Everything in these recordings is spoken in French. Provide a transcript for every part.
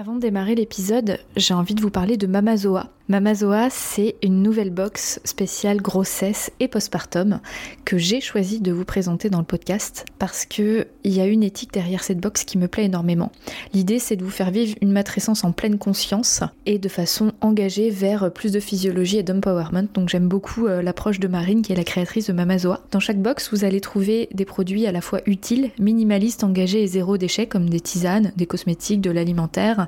Avant de démarrer l'épisode, j'ai envie de vous parler de Mamazoa. Mamazoa, c'est une nouvelle box spéciale grossesse et postpartum que j'ai choisi de vous présenter dans le podcast parce que il y a une éthique derrière cette box qui me plaît énormément. L'idée, c'est de vous faire vivre une matrescence en pleine conscience et de façon engagée vers plus de physiologie et d'empowerment. Donc j'aime beaucoup euh, l'approche de Marine qui est la créatrice de Mamazoa. Dans chaque box, vous allez trouver des produits à la fois utiles, minimalistes, engagés et zéro déchet comme des tisanes, des cosmétiques, de l'alimentaire,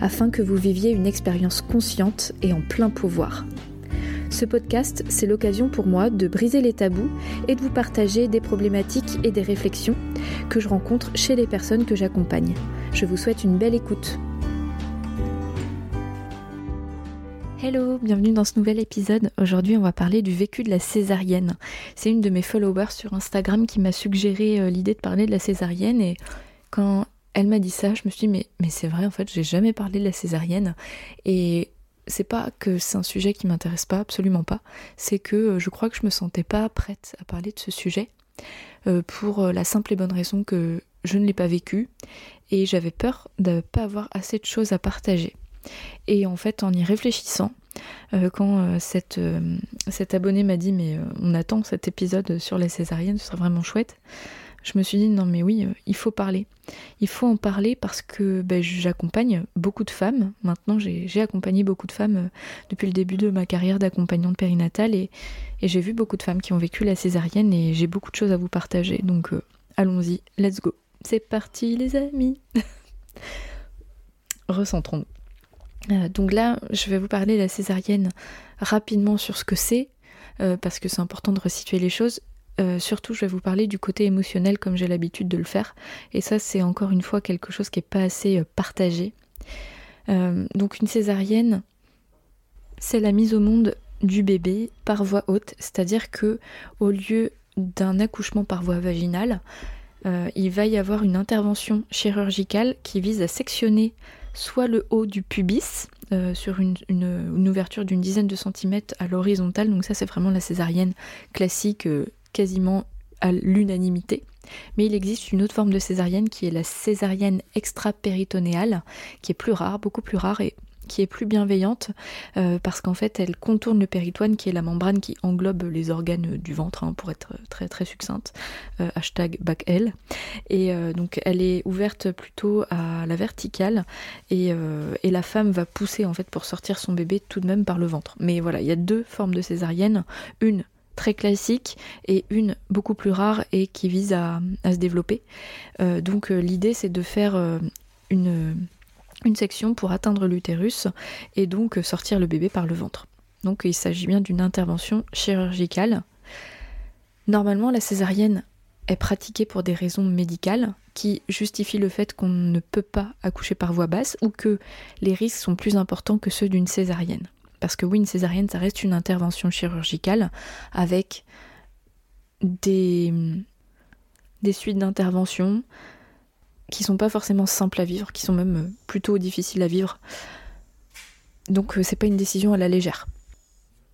afin que vous viviez une expérience consciente et en plein pouvoir. Ce podcast, c'est l'occasion pour moi de briser les tabous et de vous partager des problématiques et des réflexions que je rencontre chez les personnes que j'accompagne. Je vous souhaite une belle écoute. Hello, bienvenue dans ce nouvel épisode. Aujourd'hui, on va parler du vécu de la césarienne. C'est une de mes followers sur Instagram qui m'a suggéré euh, l'idée de parler de la césarienne et quand elle m'a dit ça, je me suis dit, mais, c'est vrai, en fait, j'ai jamais parlé de la césarienne. Et c'est pas que c'est un sujet qui m'intéresse pas, absolument pas. C'est que euh, je crois que je me sentais pas prête à parler de ce sujet. Euh, pour euh, la simple et bonne raison que je ne l'ai pas vécu et j'avais peur de ne pas avoir assez de choses à partager. Et en fait, en y réfléchissant, quand cette, cet abonné m'a dit mais on attend cet épisode sur la césarienne, ce serait vraiment chouette, je me suis dit non mais oui, euh, il faut parler. Il faut en parler parce que ben, j'accompagne beaucoup de femmes. Maintenant, j'ai accompagné beaucoup de femmes euh, depuis le début de ma carrière d'accompagnante périnatale et, j'ai vu beaucoup de femmes qui ont vécu la césarienne et j'ai beaucoup de choses à vous partager. Donc euh, allons-y, let's go. C'est parti les amis. Recentrons-nous. donc là, je vais vous parler de la césarienne rapidement sur ce que c'est, parce que c'est important de resituer les choses. Euh, surtout, je vais vous parler du côté émotionnel comme j'ai l'habitude de le faire. Et ça, c'est encore une fois quelque chose qui n'est pas assez euh, partagé. Euh, donc une césarienne, c'est la mise au monde du bébé par voie haute, c'est-à-dire que au lieu d'un accouchement par voie vaginale, il va y avoir une intervention chirurgicale qui vise à sectionner soit le haut du pubis sur une, une ouverture d'une dizaine de centimètres à l'horizontale, donc ça c'est vraiment la césarienne classique quasiment à l'unanimité. Mais il existe une autre forme de césarienne qui est la césarienne extra-péritonéale, qui est plus rare, beaucoup plus rare et qui est plus bienveillante euh, parce qu'en fait elle contourne le péritoine qui est la membrane qui englobe les organes du ventre hein, pour être très très succincte euh, hashtag bac L. Et euh, donc elle est ouverte plutôt à la verticale et, et, la femme va pousser en fait pour sortir son bébé tout de même par le ventre. Mais voilà il y a deux formes de césarienne une très classique et une beaucoup plus rare et qui vise à, se développer. Euh, donc euh, l'idée c'est de faire euh, une, une section pour atteindre l'utérus et donc sortir le bébé par le ventre. Donc il s'agit bien d'une intervention chirurgicale. Normalement la césarienne est pratiquée pour des raisons médicales qui justifient le fait qu'on ne peut pas accoucher par voie basse ou que les risques sont plus importants que ceux d'une césarienne. Parce que oui, une césarienne, ça reste une intervention chirurgicale avec des, suites d'intervention qui sont pas forcément simples à vivre, qui sont même plutôt difficiles à vivre. Donc euh, c'est pas une décision à la légère.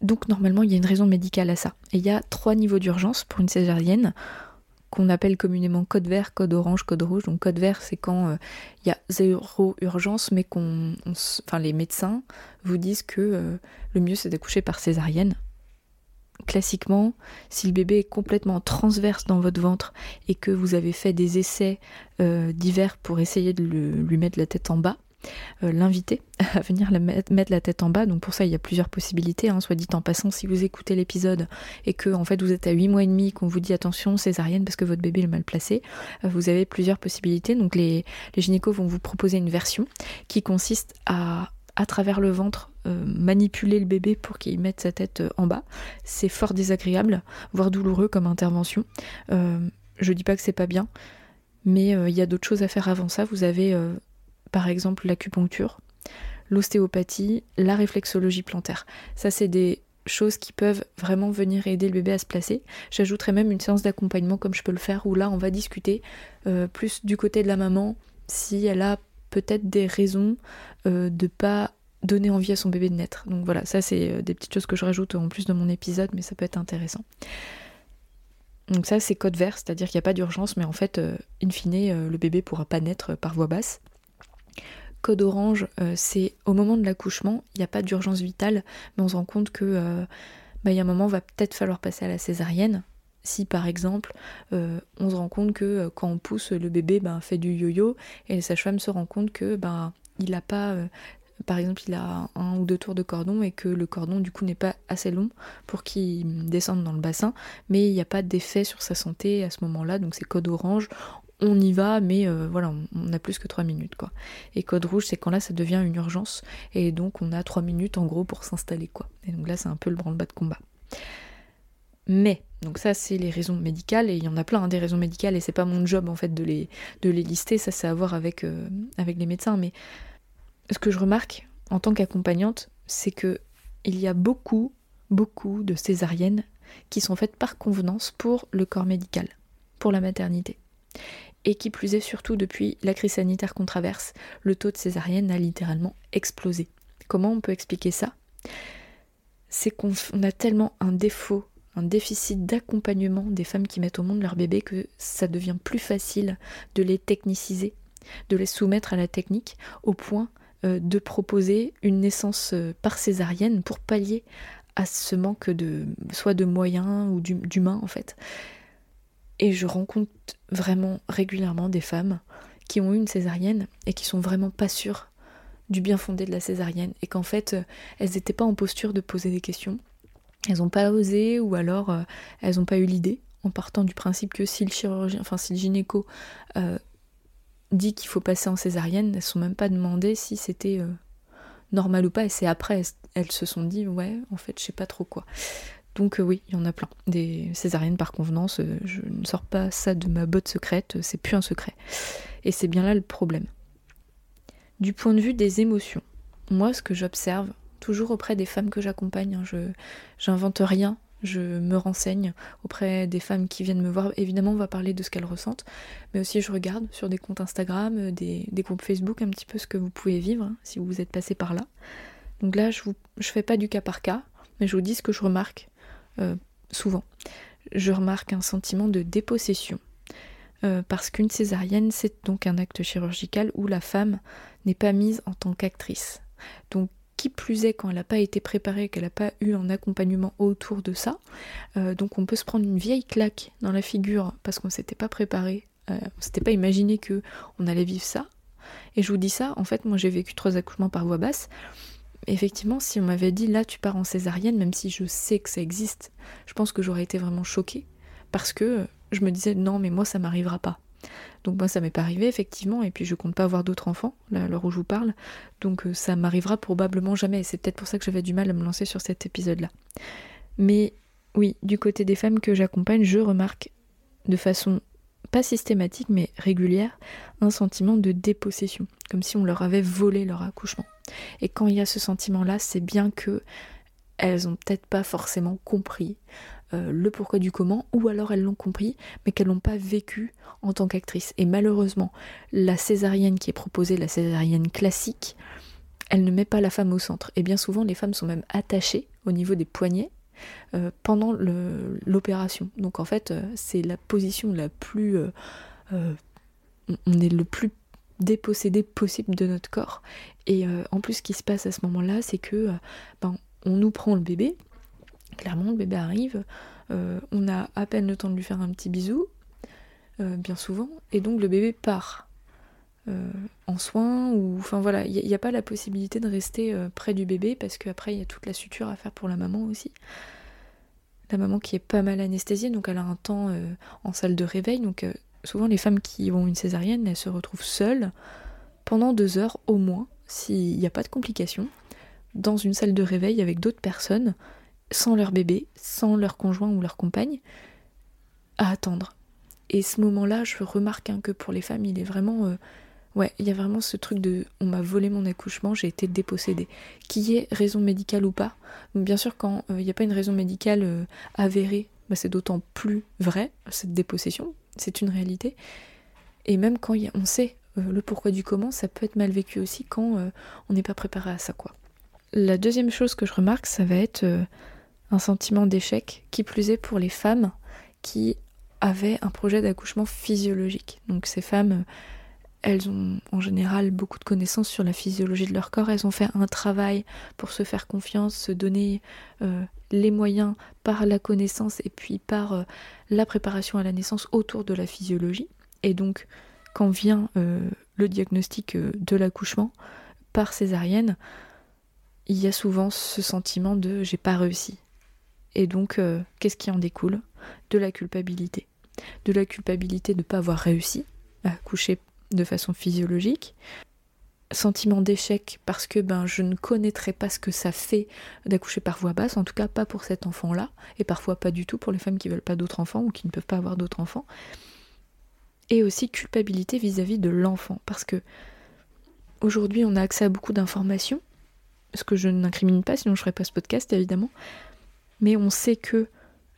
Donc normalement il y a une raison médicale à ça. Et il y a trois niveaux d'urgence pour une césarienne qu'on appelle communément code vert, code orange, code rouge. Donc code vert, c'est quand euh, il y a zéro urgence, mais qu'on, les médecins vous disent que euh, le mieux c'est d'accoucher par césarienne. Classiquement, si le bébé est complètement transverse dans votre ventre et que vous avez fait des essais euh, divers pour essayer de lui mettre la tête en bas, l'inviter à venir mettre, la tête en bas. Donc pour ça, il y a plusieurs possibilités. Hein. Soit dit en passant, si vous écoutez l'épisode et que en fait vous êtes à 8 mois et demi, qu'on vous dit attention césarienne parce que votre bébé est mal placé, vous avez plusieurs possibilités. Donc les, les gynécos vont vous proposer une version qui consiste à à travers le ventre manipuler le bébé pour qu'il mette sa tête en bas. C'est fort désagréable, voire douloureux comme intervention. je dis pas que c'est pas bien, mais il y a d'autres choses à faire avant ça. Vous avez par exemple l'acupuncture, l'ostéopathie, la réflexologie plantaire. Ça, c'est des choses qui peuvent vraiment venir aider le bébé à se placer. J'ajouterais même une séance d'accompagnement comme je peux le faire, où là, on va discuter euh, plus du côté de la maman, si elle a peut-être des raisons euh, de pas donner envie à son bébé de naître. Donc voilà, ça c'est euh, des petites choses que je rajoute en plus de mon épisode, mais ça peut être intéressant. Donc ça c'est code vert, c'est-à-dire qu'il n'y a pas d'urgence, mais en fait, in fine, le bébé pourra pas naître par voie basse. Code orange, euh, c'est au moment de l'accouchement, il n'y a pas d'urgence vitale, mais on se rend compte que euh, bah, y a un moment, va peut-être falloir passer à la césarienne. Si par exemple, euh, on se rend compte que quand on pousse, le bébé ben, fait du yo-yo, et sa femme se rend compte que ben, il n'a pas par exemple il a un ou deux tours de cordon et que le cordon du coup n'est pas assez long pour qu'il descende dans le bassin, mais il n'y a pas d'effet sur sa santé à ce moment-là, donc c'est code orange on y va, mais euh, voilà, on a plus que 3 minutes quoi. Et code rouge, c'est quand là ça devient une urgence, et donc on a 3 minutes en gros pour s'installer quoi. Et donc là c'est un peu le branle-bas de combat. Mais, donc ça c'est les raisons médicales, et il y en a plein hein, des raisons médicales, et c'est pas mon job en fait de les, lister, ça c'est à voir avec, euh, avec les médecins, mais ce que je remarque en tant qu'accompagnante, c'est que il y a beaucoup, beaucoup de césariennes qui sont faites par convenance pour le corps médical, pour la maternité et qui plus est surtout depuis la crise sanitaire qu'on traverse, le taux de césarienne a littéralement explosé. Comment on peut expliquer ça? C'est qu'on a tellement un défaut, un déficit d'accompagnement des femmes qui mettent au monde leur bébé que ça devient plus facile de les techniciser, de les soumettre à la technique au point euh, de proposer une naissance euh, par césarienne pour pallier à ce manque de soit de moyens ou d'humains en fait. Et je rencontre vraiment régulièrement des femmes qui ont eu une césarienne et qui sont vraiment pas sûres du bien fondé de la césarienne et qu'en fait euh, elles n'étaient pas en posture de poser des questions. Elles n'ont pas osé ou alors euh, elles n'ont pas eu l'idée en partant du principe que si le chirurgien, enfin si le gynéco euh, dit qu'il faut passer en césarienne, elles ne sont même pas demandées si c'était normal ou pas et c'est après elles se sont dit ouais en fait je sais pas trop quoi. Donc euh, oui, il y en a plein. Des césariennes par convenance, euh, je ne sors pas ça de ma botte secrète, c'est plus un secret. Et c'est bien là le problème. Du point de vue des émotions, moi ce que j'observe, toujours auprès des femmes que j'accompagne, hein, je j'invente rien, je me renseigne auprès des femmes qui viennent me voir. Évidemment, on va parler de ce qu'elles ressentent, mais aussi je regarde sur des comptes Instagram, euh, des, groupes Facebook, un petit peu ce que vous pouvez vivre hein, si vous êtes passé par là. Donc là, je ne fais pas du cas par cas, mais je vous dis ce que je remarque euh, souvent. Je remarque un sentiment de dépossession. Euh, parce qu'une césarienne, c'est donc un acte chirurgical où la femme n'est pas mise en tant qu'actrice. Donc qui plus est quand elle n'a pas été préparée, qu'elle n'a pas eu un accompagnement autour de ça, euh, donc on peut se prendre une vieille claque dans la figure parce qu'on s'était pas préparé, on s'était pas imaginé que on allait vivre ça. Et je vous dis ça, en fait, moi j'ai vécu trois accouchements par voie basse effectivement, si on m'avait dit là tu pars en césarienne, même si je sais que ça existe, je pense que j'aurais été vraiment choquée. Parce que je me disais non, mais moi ça m'arrivera pas. Donc moi ça m'est pas arrivé effectivement, et puis je compte pas avoir d'autres enfants, là, à l'heure où je vous parle, donc euh, ça m'arrivera probablement jamais, c'est peut-être pour ça que j'avais du mal à me lancer sur cet épisode-là. Mais oui, du côté des femmes que j'accompagne, je remarque de façon pas systématique mais régulière, un sentiment de dépossession, comme si on leur avait volé leur accouchement. Et quand il y a ce sentiment-là, c'est bien que elles ont peut-être pas forcément compris euh, le pourquoi du comment, ou alors elles l'ont compris, mais qu'elles l'ont pas vécu en tant qu'actrice. Et malheureusement, la césarienne qui est proposée, la césarienne classique, elle ne met pas la femme au centre. Et bien souvent, les femmes sont même attachées au niveau des poignets euh, pendant l'opération. Donc en fait, euh, c'est la position la plus... on est le plus dépossédé possible de notre corps. Et euh, en plus, ce qui se passe à ce moment-là, c'est que euh, ben, on nous prend le bébé. Clairement, le bébé arrive. Euh, on a à peine le temps de lui faire un petit bisou, bien souvent, et donc le bébé part. En soins ou enfin voilà, il n'y a, pas la possibilité de rester près du bébé parce qu'après il y a toute la suture à faire pour la maman aussi. La maman qui est pas mal anesthésiée, donc elle a un temps en salle de réveil, donc souvent les femmes qui ont une césarienne, elles se retrouvent seules pendant deux heures au moins, s'il n'y a pas de complications, dans une salle de réveil avec d'autres personnes, sans leur bébé, sans leur conjoint ou leur compagne, à attendre. Et ce moment-là, je remarque hein, que pour les femmes, il est vraiment... Euh, ouais, il y a vraiment ce truc de on m'a volé mon accouchement, j'ai été dépossédée. Qui est raison médicale ou pas. Bien sûr, quand euh, il n'y a pas une raison médicale euh, avérée, bah, c'est d'autant plus vrai, cette dépossession, c'est une réalité. Et même quand on sait le pourquoi du comment, ça peut être mal vécu aussi quand on n'est pas préparé à ça, quoi. La deuxième chose que je remarque, ça va être un sentiment d'échec, qui plus est pour les femmes qui avaient un projet d'accouchement physiologique. Donc ces femmes, elles ont en général beaucoup de connaissances sur la physiologie de leur corps, elles ont fait un travail pour se faire confiance, se donner euh, les moyens par la connaissance et puis par euh, la préparation à la naissance autour de la physiologie. Et donc quand vient euh, le diagnostic de l'accouchement par césarienne, il y a souvent ce sentiment de j'ai pas réussi, et donc, qu'est-ce qui en découle? De la culpabilité. De la culpabilité de ne pas avoir réussi à coucher de façon physiologique. Sentiment d'échec parce que ben, je ne connaîtrais pas ce que ça fait d'accoucher par voie basse, en tout cas pas pour cet enfant-là, et parfois pas du tout pour les femmes qui veulent pas d'autres enfants ou qui ne peuvent pas avoir d'autres enfants. Et aussi culpabilité vis-à-vis de l'enfant, parce que aujourd'hui on a accès à beaucoup d'informations, ce que je n'incrimine pas, sinon je ferais pas ce podcast évidemment, mais on sait que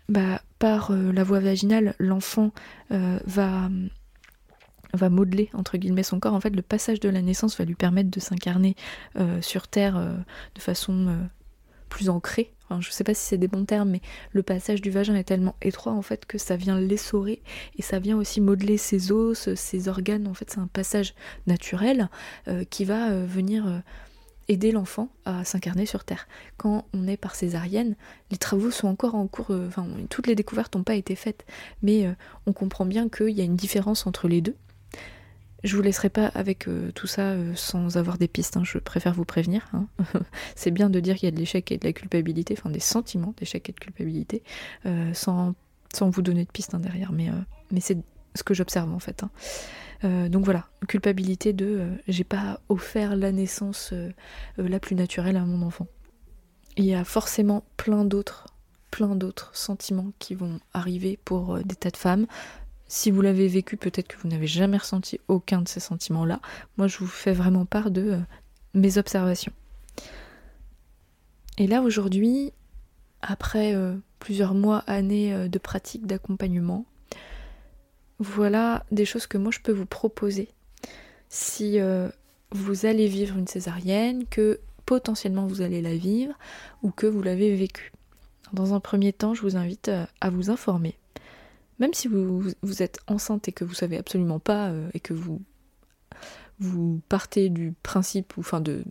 bah, par euh, la voie vaginale, l'enfant euh, va, va modeler entre guillemets son corps. En fait, le passage de la naissance va lui permettre de s'incarner euh, sur Terre de façon plus ancrée. Enfin, je sais pas si c'est des bons termes, mais le passage du vagin est tellement étroit en fait que ça vient l'essorer et ça vient aussi modeler ses os, ses organes. En fait, c'est un passage naturel qui va venir aider l'enfant à s'incarner sur Terre. Quand on est par césarienne, les travaux sont encore en cours, euh, enfin toutes les découvertes n'ont pas été faites, mais euh, on comprend bien qu'il y a une différence entre les deux. Je vous laisserai pas avec euh, tout ça sans avoir des pistes, hein, je préfère vous prévenir. Hein. c'est bien de dire qu'il y a de l'échec et de la culpabilité, enfin des sentiments d'échec et de culpabilité, sans, sans, vous donner de pistes hein, derrière, mais, mais c'est ce que j'observe en fait. Euh, donc voilà, culpabilité de euh, j'ai pas offert la naissance euh, la plus naturelle à mon enfant. Il y a forcément plein d'autres, plein d'autres sentiments qui vont arriver pour des tas de femmes. Si vous l'avez vécu, peut-être que vous n'avez jamais ressenti aucun de ces sentiments-là. Moi, je vous fais vraiment part de mes observations. Et là, aujourd'hui, après plusieurs mois, années de pratique d'accompagnement, voilà des choses que moi je peux vous proposer. Si euh, vous allez vivre une césarienne, que potentiellement vous allez la vivre ou que vous l'avez vécue. Dans un premier temps, je vous invite euh, à vous informer. Même si vous, vous êtes enceinte et que vous savez absolument pas euh, et que vous, vous partez du principe ou enfin de,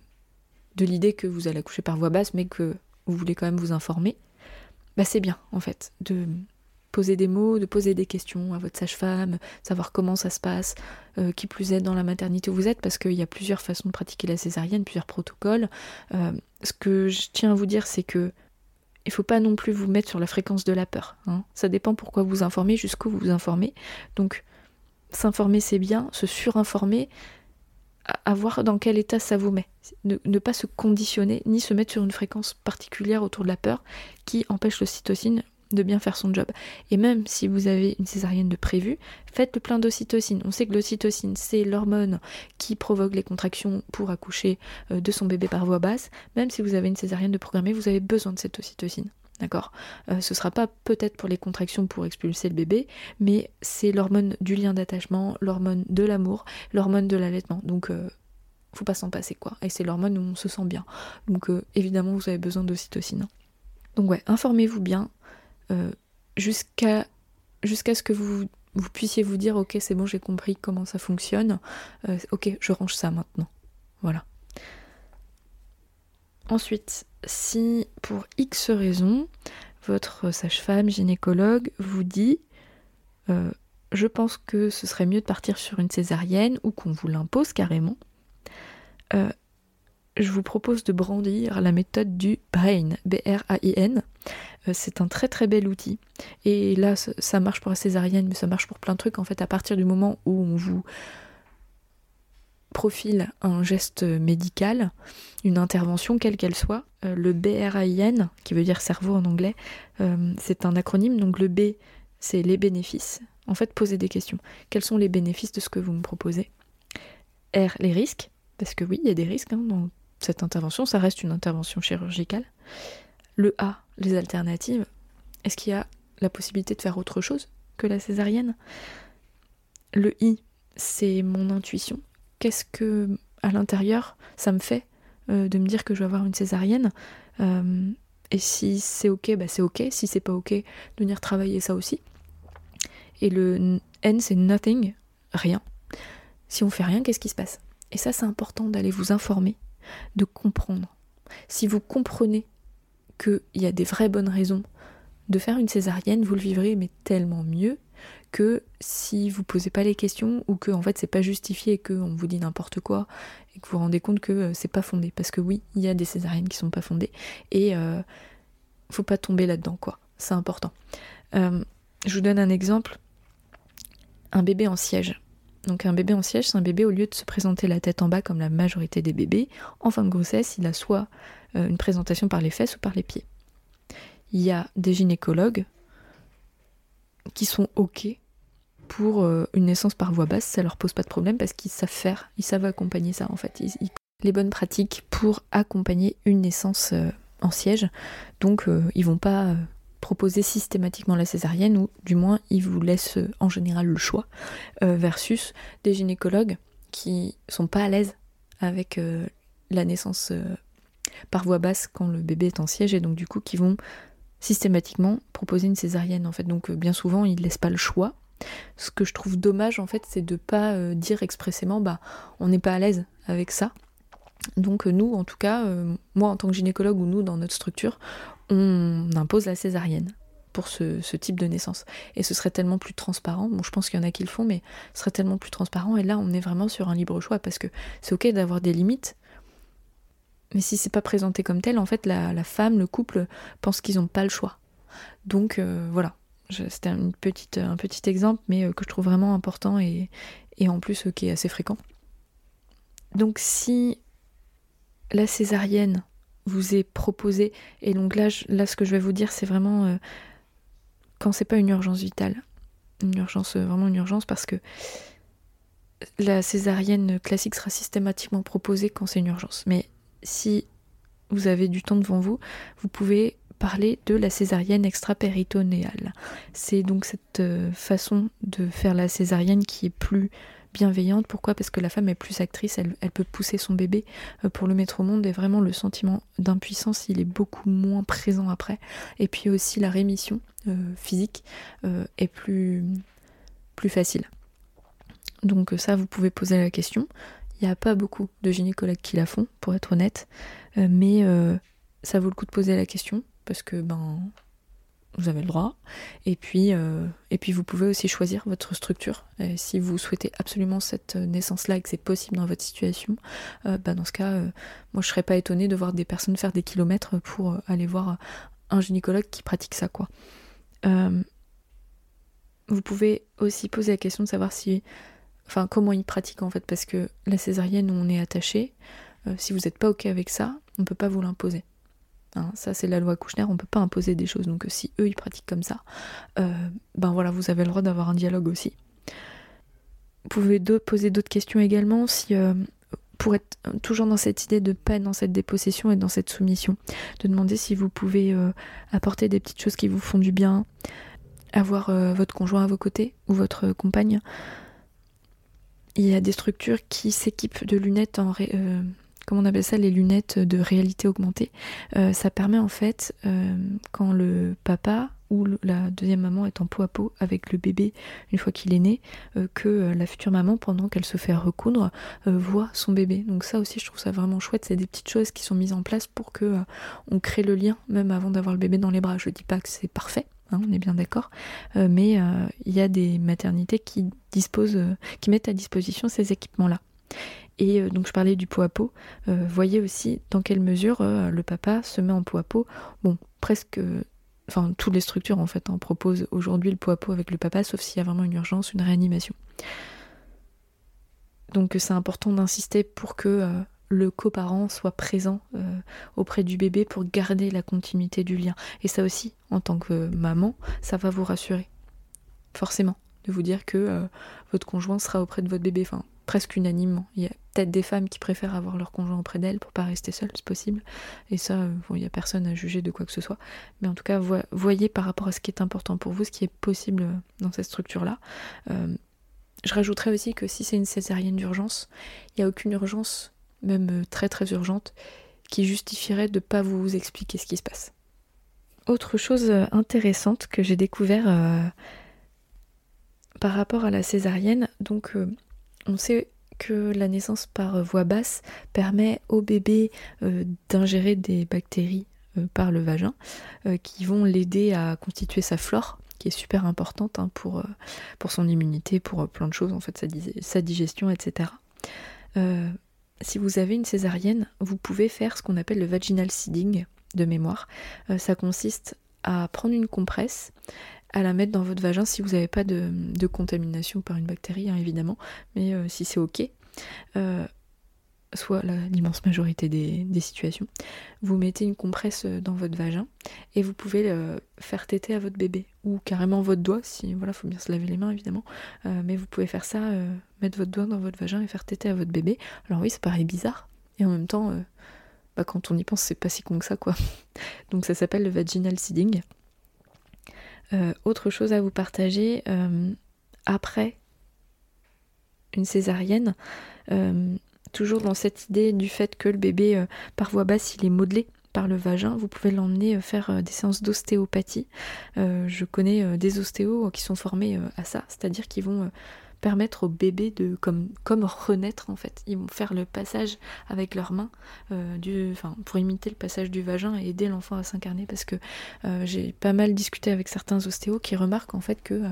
de l'idée que vous allez accoucher par voie basse mais que vous voulez quand même vous informer, bah c'est bien en fait de poser des mots, de poser des questions à votre sage-femme, savoir comment ça se passe, euh, qui plus est dans la maternité où vous êtes, parce qu'il y a plusieurs façons de pratiquer la césarienne, plusieurs protocoles. Euh, ce que je tiens à vous dire, c'est que il faut pas non plus vous mettre sur la fréquence de la peur. Hein. Ça dépend pourquoi vous informez, jusqu'où vous vous informez. Donc, s'informer c'est bien, se surinformer, à voir dans quel état ça vous met. Ne, pas se conditionner ni se mettre sur une fréquence particulière autour de la peur qui empêche l'ocytocine de bien faire son job. Et même si vous avez une césarienne de prévu, faites le plein d'ocytocine. On sait que l'ocytocine, c'est l'hormone qui provoque les contractions pour accoucher euh, de son bébé par voie basse. Même si vous avez une césarienne de programmée, vous avez besoin de cette ocytocine. D'accord? Euh, Ce sera pas peut-être pour les contractions pour expulser le bébé, mais c'est l'hormone du lien d'attachement, l'hormone de l'amour, l'hormone de l'allaitement. Donc euh, faut pas s'en passer quoi. Et c'est l'hormone où on se sent bien. Donc évidemment vous avez besoin d'ocytocine. Donc ouais, informez-vous bien, euh, jusqu'à ce que vous, vous puissiez vous dire ok c'est bon j'ai compris comment ça fonctionne, euh, ok je range ça maintenant. Voilà. Ensuite, si pour X raison, votre sage-femme, gynécologue vous dit euh, je pense que ce serait mieux de partir sur une césarienne ou qu'on vous l'impose carrément. Euh, je vous propose de brandir la méthode du BRAIN, B-R-A-I-N. Euh, c'est un très très bel outil. Et là, ça marche pour la césarienne, mais ça marche pour plein de trucs. En fait, à partir du moment où on vous profile un geste médical, une intervention, quelle qu'elle soit, euh, le BRAIN, qui veut dire cerveau en anglais, c'est un acronyme. Donc le B, c'est les bénéfices. En fait, posez des questions. Quels sont les bénéfices de ce que vous me proposez? R, les risques, parce que oui, il y a des risques hein, dans cette intervention, ça reste une intervention chirurgicale. Le A, les alternatives. Est-ce qu'il y a la possibilité de faire autre chose que la césarienne? Le I, c'est mon intuition. Qu'est-ce que, à l'intérieur, ça me fait euh, de me dire que je vais avoir une césarienne? Euh, Et si c'est ok, bah c'est ok. Si c'est pas ok, de venir travailler ça aussi. Et le N, c'est nothing, rien. Si on fait rien, qu'est-ce qui se passe? Et ça, c'est important d'aller vous informer, de comprendre. Si vous comprenez qu'il y a des vraies bonnes raisons de faire une césarienne, vous le vivrez mais tellement mieux que si vous posez pas les questions ou que en fait c'est pas justifié et qu'on vous dit n'importe quoi et que vous vous rendez compte que euh, c'est pas fondé. Parce que oui, il y a des césariennes qui sont pas fondées et euh, faut pas tomber là-dedans quoi. C'est important. Euh, je vous donne un exemple un bébé en siège. Donc un bébé en siège, c'est un bébé au lieu de se présenter la tête en bas comme la majorité des bébés, en fin de grossesse, il a soit euh, une présentation par les fesses ou par les pieds. Il y a des gynécologues qui sont OK pour euh, une naissance par voie basse, ça leur pose pas de problème parce qu'ils savent faire, ils savent accompagner ça en fait. Les bonnes pratiques pour accompagner une naissance euh, en siège. Donc ils vont pas proposer systématiquement la césarienne, ou du moins ils vous laissent euh, en général le choix, euh, versus des gynécologues qui sont pas à l'aise avec euh, la naissance par voie basse quand le bébé est en siège, et donc du coup qui vont systématiquement proposer une césarienne en fait. Donc bien souvent ils laissent pas le choix. Ce que je trouve dommage en fait, c'est de pas dire expressément bah on n'est pas à l'aise avec ça. Donc nous, en tout cas, moi en tant que gynécologue ou nous dans notre structure, on impose la césarienne pour ce, type de naissance. Et ce serait tellement plus transparent. Bon, je pense qu'il y en a qui le font, mais ce serait tellement plus transparent. Et là, on est vraiment sur un libre choix parce que c'est ok d'avoir des limites. Mais si c'est pas présenté comme tel, en fait, la, femme, le couple pense qu'ils n'ont pas le choix. Donc euh, voilà, c'était un petit exemple, mais euh, que je trouve vraiment important et, et en plus euh, qui est assez fréquent. Donc si la césarienne vous est proposé. Et donc là, ce que je vais vous dire, c'est vraiment euh, quand c'est pas une urgence vitale. Une urgence, euh, vraiment une urgence, parce que la césarienne classique sera systématiquement proposée quand c'est une urgence. Mais si vous avez du temps devant vous, vous pouvez parler de la césarienne extra-péritonéale. C'est donc cette euh, façon de faire la césarienne qui est plus bienveillante. Pourquoi? Parce que la femme est plus actrice, elle, peut pousser son bébé euh, pour le mettre au monde et vraiment le sentiment d'impuissance, il est beaucoup moins présent après. Et puis aussi la rémission euh, physique euh, est plus, plus facile. Donc ça, vous pouvez poser la question. Il n'y a pas beaucoup de gynécologues qui la font, pour être honnête, mais ça vaut le coup de poser la question parce que ben vous avez le droit. Et puis, euh, et puis vous pouvez aussi choisir votre structure. si vous souhaitez absolument cette naissance-là et que c'est possible dans votre situation, euh, bah dans ce cas, euh, moi je serais pas étonnée de voir des personnes faire des kilomètres pour aller voir un gynécologue qui pratique ça, quoi. vous pouvez aussi poser la question de savoir si, enfin, comment il pratique en fait, parce que la césarienne, on est attaché. si vous n'êtes pas ok avec ça, on peut pas vous l'imposer. Hein, ça, c'est la loi Kouchner, on peut pas imposer des choses. Donc, si eux, ils pratiquent comme ça, euh, ben voilà, vous avez le droit d'avoir un dialogue aussi. Vous pouvez poser d'autres questions également si, euh, pour être toujours dans cette idée de peine, dans cette dépossession et dans cette soumission, de demander si vous pouvez euh, apporter des petites choses qui vous font du bien, avoir votre conjoint à vos côtés ou votre compagne. Il y a des structures qui s'équipent de lunettes en, comment on appelle ça, les lunettes de réalité augmentée. Euh, ça permet en fait, euh, quand le papa où la deuxième maman est en peau à peau avec le bébé une fois qu'il est né, euh, que la future maman, pendant qu'elle se fait recoudre, voit son bébé. Donc ça aussi, je trouve ça vraiment chouette. C'est des petites choses qui sont mises en place pour que on crée le lien, même avant d'avoir le bébé dans les bras. Je dis pas que c'est parfait. Hein, on est bien d'accord, mais il y a des maternités qui mettent à disposition ces équipements-là. Et donc je parlais du pot à peau. voyez aussi dans quelle mesure le papa se met en pot à peau. Bon, presque enfin toutes les structures en fait en hein, proposent aujourd'hui le pot à pot avec le papa, sauf s'il y a vraiment une urgence, une réanimation. Donc c'est important d'insister pour que euh, le coparent soit présent euh, auprès du bébé pour garder la continuité du lien. Et ça aussi, en tant que maman, ça va vous rassurer. Forcément. De vous dire que euh, votre conjoint sera auprès de votre bébé. Enfin, presque unanimement. Il y a peut-être des femmes qui préfèrent avoir leur conjoint auprès d'elles pour pas rester seules, c'est possible. Et ça, euh, il n'y a personne à juger de quoi que ce soit. Mais en tout cas, voyez par rapport à ce qui est important pour vous, ce qui est possible euh, dans cette structure-là. Je rajouterais aussi que si c'est une césarienne d'urgence, il n'y a aucune urgence, même très très urgente, qui justifierait de ne pas vous expliquer ce qui se passe. Autre chose intéressante que j'ai découvert par rapport à la césarienne, donc on sait que la naissance par voie basse permet au bébé euh, d'ingérer des bactéries euh, par le vagin euh, qui vont l'aider à constituer sa flore qui est super importante hein, pour, pour son immunité, pour plein de choses, en fait, sa, digestion, etc. si vous avez une césarienne, vous pouvez faire ce qu'on appelle le vaginal seeding de mémoire. ça consiste à prendre une compresse, à la mettre dans votre vagin si vous n'avez pas de, contamination par une bactérie, hein, évidemment, mais euh, si c'est ok, euh, soit l'immense majorité des, situations, vous mettez une compresse euh, dans votre vagin et vous pouvez faire téter à votre bébé ou carrément votre doigt, si voilà, faut bien se laver les mains évidemment, mais vous pouvez faire ça, mettre votre doigt dans votre vagin et faire téter à votre bébé. Alors oui, ça paraît bizarre et en même temps, bah, quand on y pense, c'est pas si con que ça quoi. Donc ça s'appelle le vaginal seeding. Euh, autre chose à vous partager, euh, après une césarienne, euh, toujours dans cette idée du fait que le bébé par voie basse il est modelé par le vagin, vous pouvez l'emmener faire des séances d'ostéopathie. je connais des ostéos qui sont formés à ça, c'est-à-dire qu'ils vont permettre au bébé de comme, comme renaître en fait. Ils vont faire le passage avec leurs mains euh, du, enfin, pour imiter le passage du vagin et aider l'enfant à s'incarner parce que euh, j'ai pas mal discuté avec certains ostéos qui remarquent en fait que euh,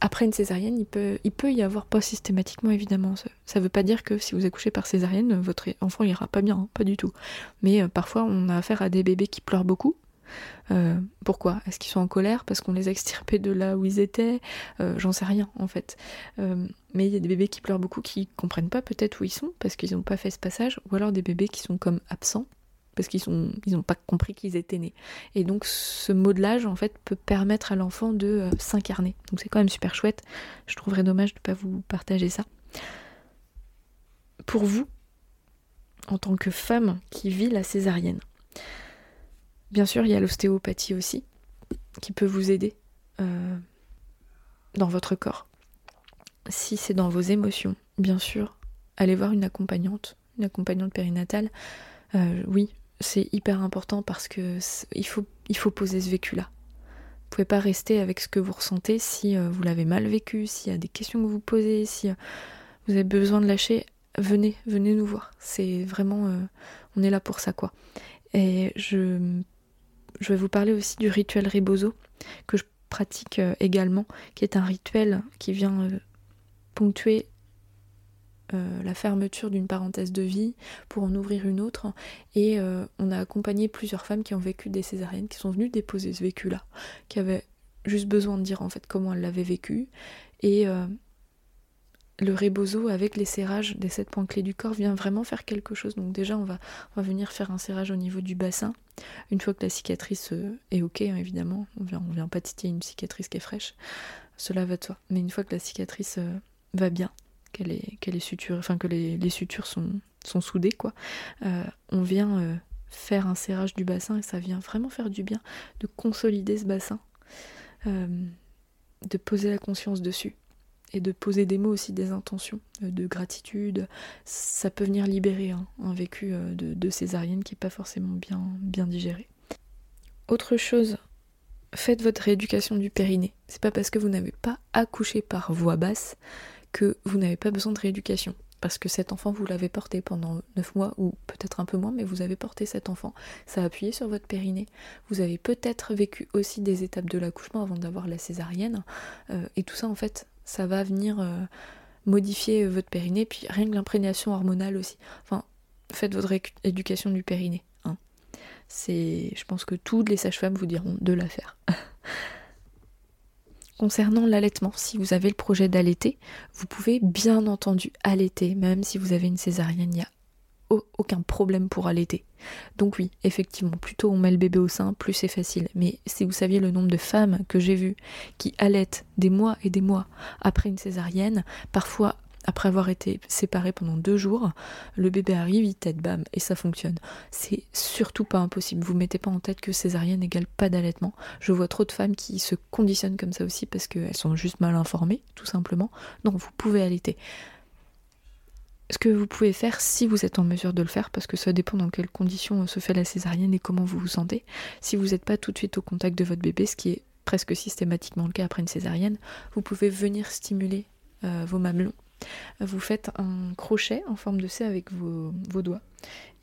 après une césarienne, il peut, il peut y avoir pas systématiquement évidemment. Ça, ne veut pas dire que si vous accouchez par césarienne, votre enfant ira pas bien, hein, pas du tout. Mais parfois on a affaire à des bébés qui pleurent beaucoup, euh, pourquoi Est-ce qu'ils sont en colère parce qu'on les a extirpés de là où ils étaient? Euh, J'en sais rien en fait. Euh, mais il y a des bébés qui pleurent beaucoup qui comprennent pas peut-être où ils sont parce qu'ils n'ont pas fait ce passage, ou alors des bébés qui sont comme absents parce qu'ils n'ont pas compris qu'ils étaient nés. Et donc ce modelage en fait peut permettre à l'enfant de s'incarner. Donc c'est quand même super chouette. Je trouverais dommage de ne pas vous partager ça. Pour vous, en tant que femme qui vit la césarienne, Bien sûr, il y a l'ostéopathie aussi, qui peut vous aider euh, dans votre corps. Si c'est dans vos émotions, bien sûr, allez voir une accompagnante, une accompagnante périnatale. Euh, oui, c'est hyper important parce que il faut, poser ce vécu-là. Vous pouvez pas rester avec ce que vous ressentez si euh, vous l'avez mal vécu, s'il y a des questions que vous posez, si vous avez besoin de lâcher, venez, venez nous voir. C'est vraiment, on est là pour ça quoi. Et je je vais vous parler aussi du rituel Ribozo que je pratique euh, également, qui est un rituel qui vient euh, ponctuer euh, la fermeture d'une parenthèse de vie pour en ouvrir une autre. Et on a accompagné plusieurs femmes qui ont vécu des césariennes, qui sont venues déposer ce vécu-là, qui avaient juste besoin de dire en fait comment elles l'avaient vécu. Et le rebozo avec les serrages des sept points clés du corps vient vraiment faire quelque chose. Donc déjà, on va, venir faire un serrage au niveau du bassin. Une fois que la cicatrice euh, est ok, hein, évidemment, on vient, on vient pas titiller une cicatrice qui est fraîche. Cela va de soi. Mais une fois que la cicatrice euh, va bien, qu'elle est, est que les, sutures sont, sont soudées, quoi, euh, on vient faire un serrage du bassin et ça vient vraiment faire du bien de consolider ce bassin, de poser la conscience dessus et de poser des mots aussi, des intentions euh, de gratitude. Ça peut venir libérer hein, un vécu euh, de, césarienne qui n'est pas forcément bien, bien digéré. Autre chose faites votre rééducation du périnée. C'est pas parce que vous n'avez pas accouché par voix basse que vous n'avez pas besoin de rééducation. Parce que cet enfant, vous l'avez porté pendant 9 mois, ou peut-être un peu moins, mais vous avez porté cet enfant. Ça a appuyé sur votre périnée. Vous avez peut-être vécu aussi des étapes de l'accouchement avant d'avoir la césarienne. Euh, et tout ça, en fait, ça va venir euh, modifier votre périnée. Puis rien que l'imprégnation hormonale aussi. Enfin, faites votre éducation du périnée. Hein. C'est, je pense que toutes les sages-femmes vous diront de la faire. Concernant l'allaitement, si vous avez le projet d'allaiter, vous pouvez bien entendu allaiter, même si vous avez une césarienne, aucun problème pour allaiter. Donc oui, effectivement, plus tôt on met le bébé au sein, plus c'est facile. Mais si vous saviez le nombre de femmes que j'ai vues qui allaitent des mois et des mois après une césarienne, parfois après avoir été séparé pendant deux jours, le bébé arrive, il tête bam, et ça fonctionne. C'est surtout pas impossible. Vous mettez pas en tête que césarienne égale pas d'allaitement. Je vois trop de femmes qui se conditionnent comme ça aussi parce qu'elles sont juste mal informées, tout simplement. Non, vous pouvez allaiter. Ce que vous pouvez faire si vous êtes en mesure de le faire, parce que ça dépend dans quelles conditions se fait la césarienne et comment vous vous sentez. Si vous n'êtes pas tout de suite au contact de votre bébé, ce qui est presque systématiquement le cas après une césarienne, vous pouvez venir stimuler euh, vos mamelons vous faites un crochet en forme de C avec vos, doigts.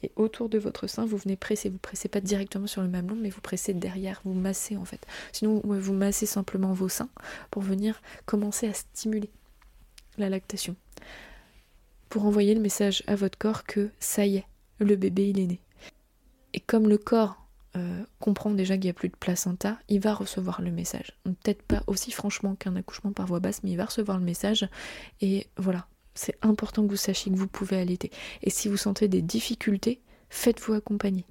Et autour de votre sein, vous venez presser. Vous pressez pas directement sur le mamelon, mais vous pressez derrière, vous massez en fait. Sinon, vous massez simplement vos seins pour venir commencer à stimuler la lactation. Pour envoyer le message à votre corps que ça y est, le bébé il est né. Et comme le corps euh, comprend déjà qu'il n'y a plus de placenta, il va recevoir le message. Peut-être pas aussi franchement qu'un accouchement par voie basse, mais il va recevoir le message. Et voilà, c'est important que vous sachiez que vous pouvez allaiter. Et si vous sentez des difficultés, faites-vous accompagner.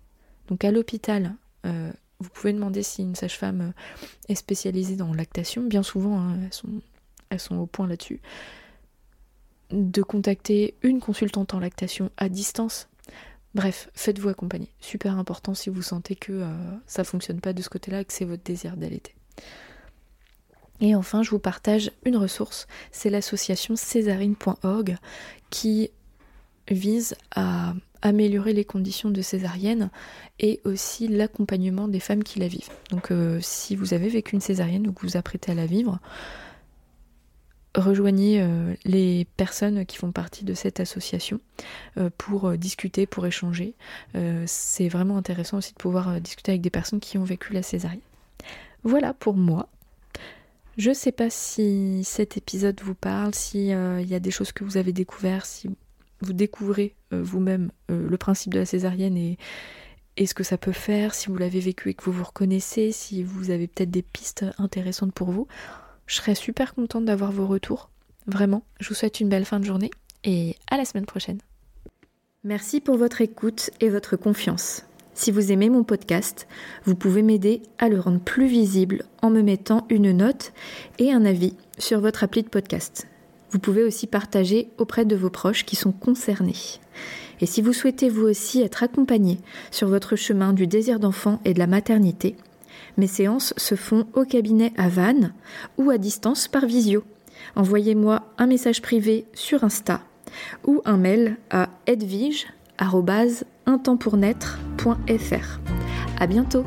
Donc à l'hôpital, euh, vous pouvez demander si une sage-femme euh, est spécialisée dans lactation. Bien souvent, hein, elles, sont, elles sont au point là-dessus. De contacter une consultante en lactation à distance Bref, faites-vous accompagner. Super important si vous sentez que ça euh, ça fonctionne pas de ce côté-là et que c'est votre désir d'allaiter. Et enfin, je vous partage une ressource, c'est l'association césarine.org qui vise à améliorer les conditions de césarienne et aussi l'accompagnement des femmes qui la vivent. Donc euh, si vous avez vécu une césarienne ou que vous vous apprêtez à la vivre, rejoignez euh, les personnes qui font partie de cette association euh, pour euh, discuter, pour échanger. c'est vraiment intéressant aussi de pouvoir discuter avec des personnes qui ont vécu la césarienne. Voilà pour moi. Je ne sais pas si cet épisode vous parle, s'il y a des choses que vous avez découvertes, si vous découvrez vous-même le principe de la césarienne et, et ce que ça peut faire, si vous l'avez vécu et que vous vous reconnaissez, si vous avez peut-être des pistes intéressantes pour vous. Je serais super contente d'avoir vos retours. Vraiment, je vous souhaite une belle fin de journée et à la semaine prochaine. Merci pour votre écoute et votre confiance. Si vous aimez mon podcast, vous pouvez m'aider à le rendre plus visible en me mettant une note et un avis sur votre appli de podcast. Vous pouvez aussi partager auprès de vos proches qui sont concernés. Et si vous souhaitez vous aussi être accompagné sur votre chemin du désir d'enfant et de la maternité, mes séances se font au cabinet à Vannes ou à distance par visio. Envoyez-moi un message privé sur Insta ou un mail à edvige.intempournaître.fr. À bientôt!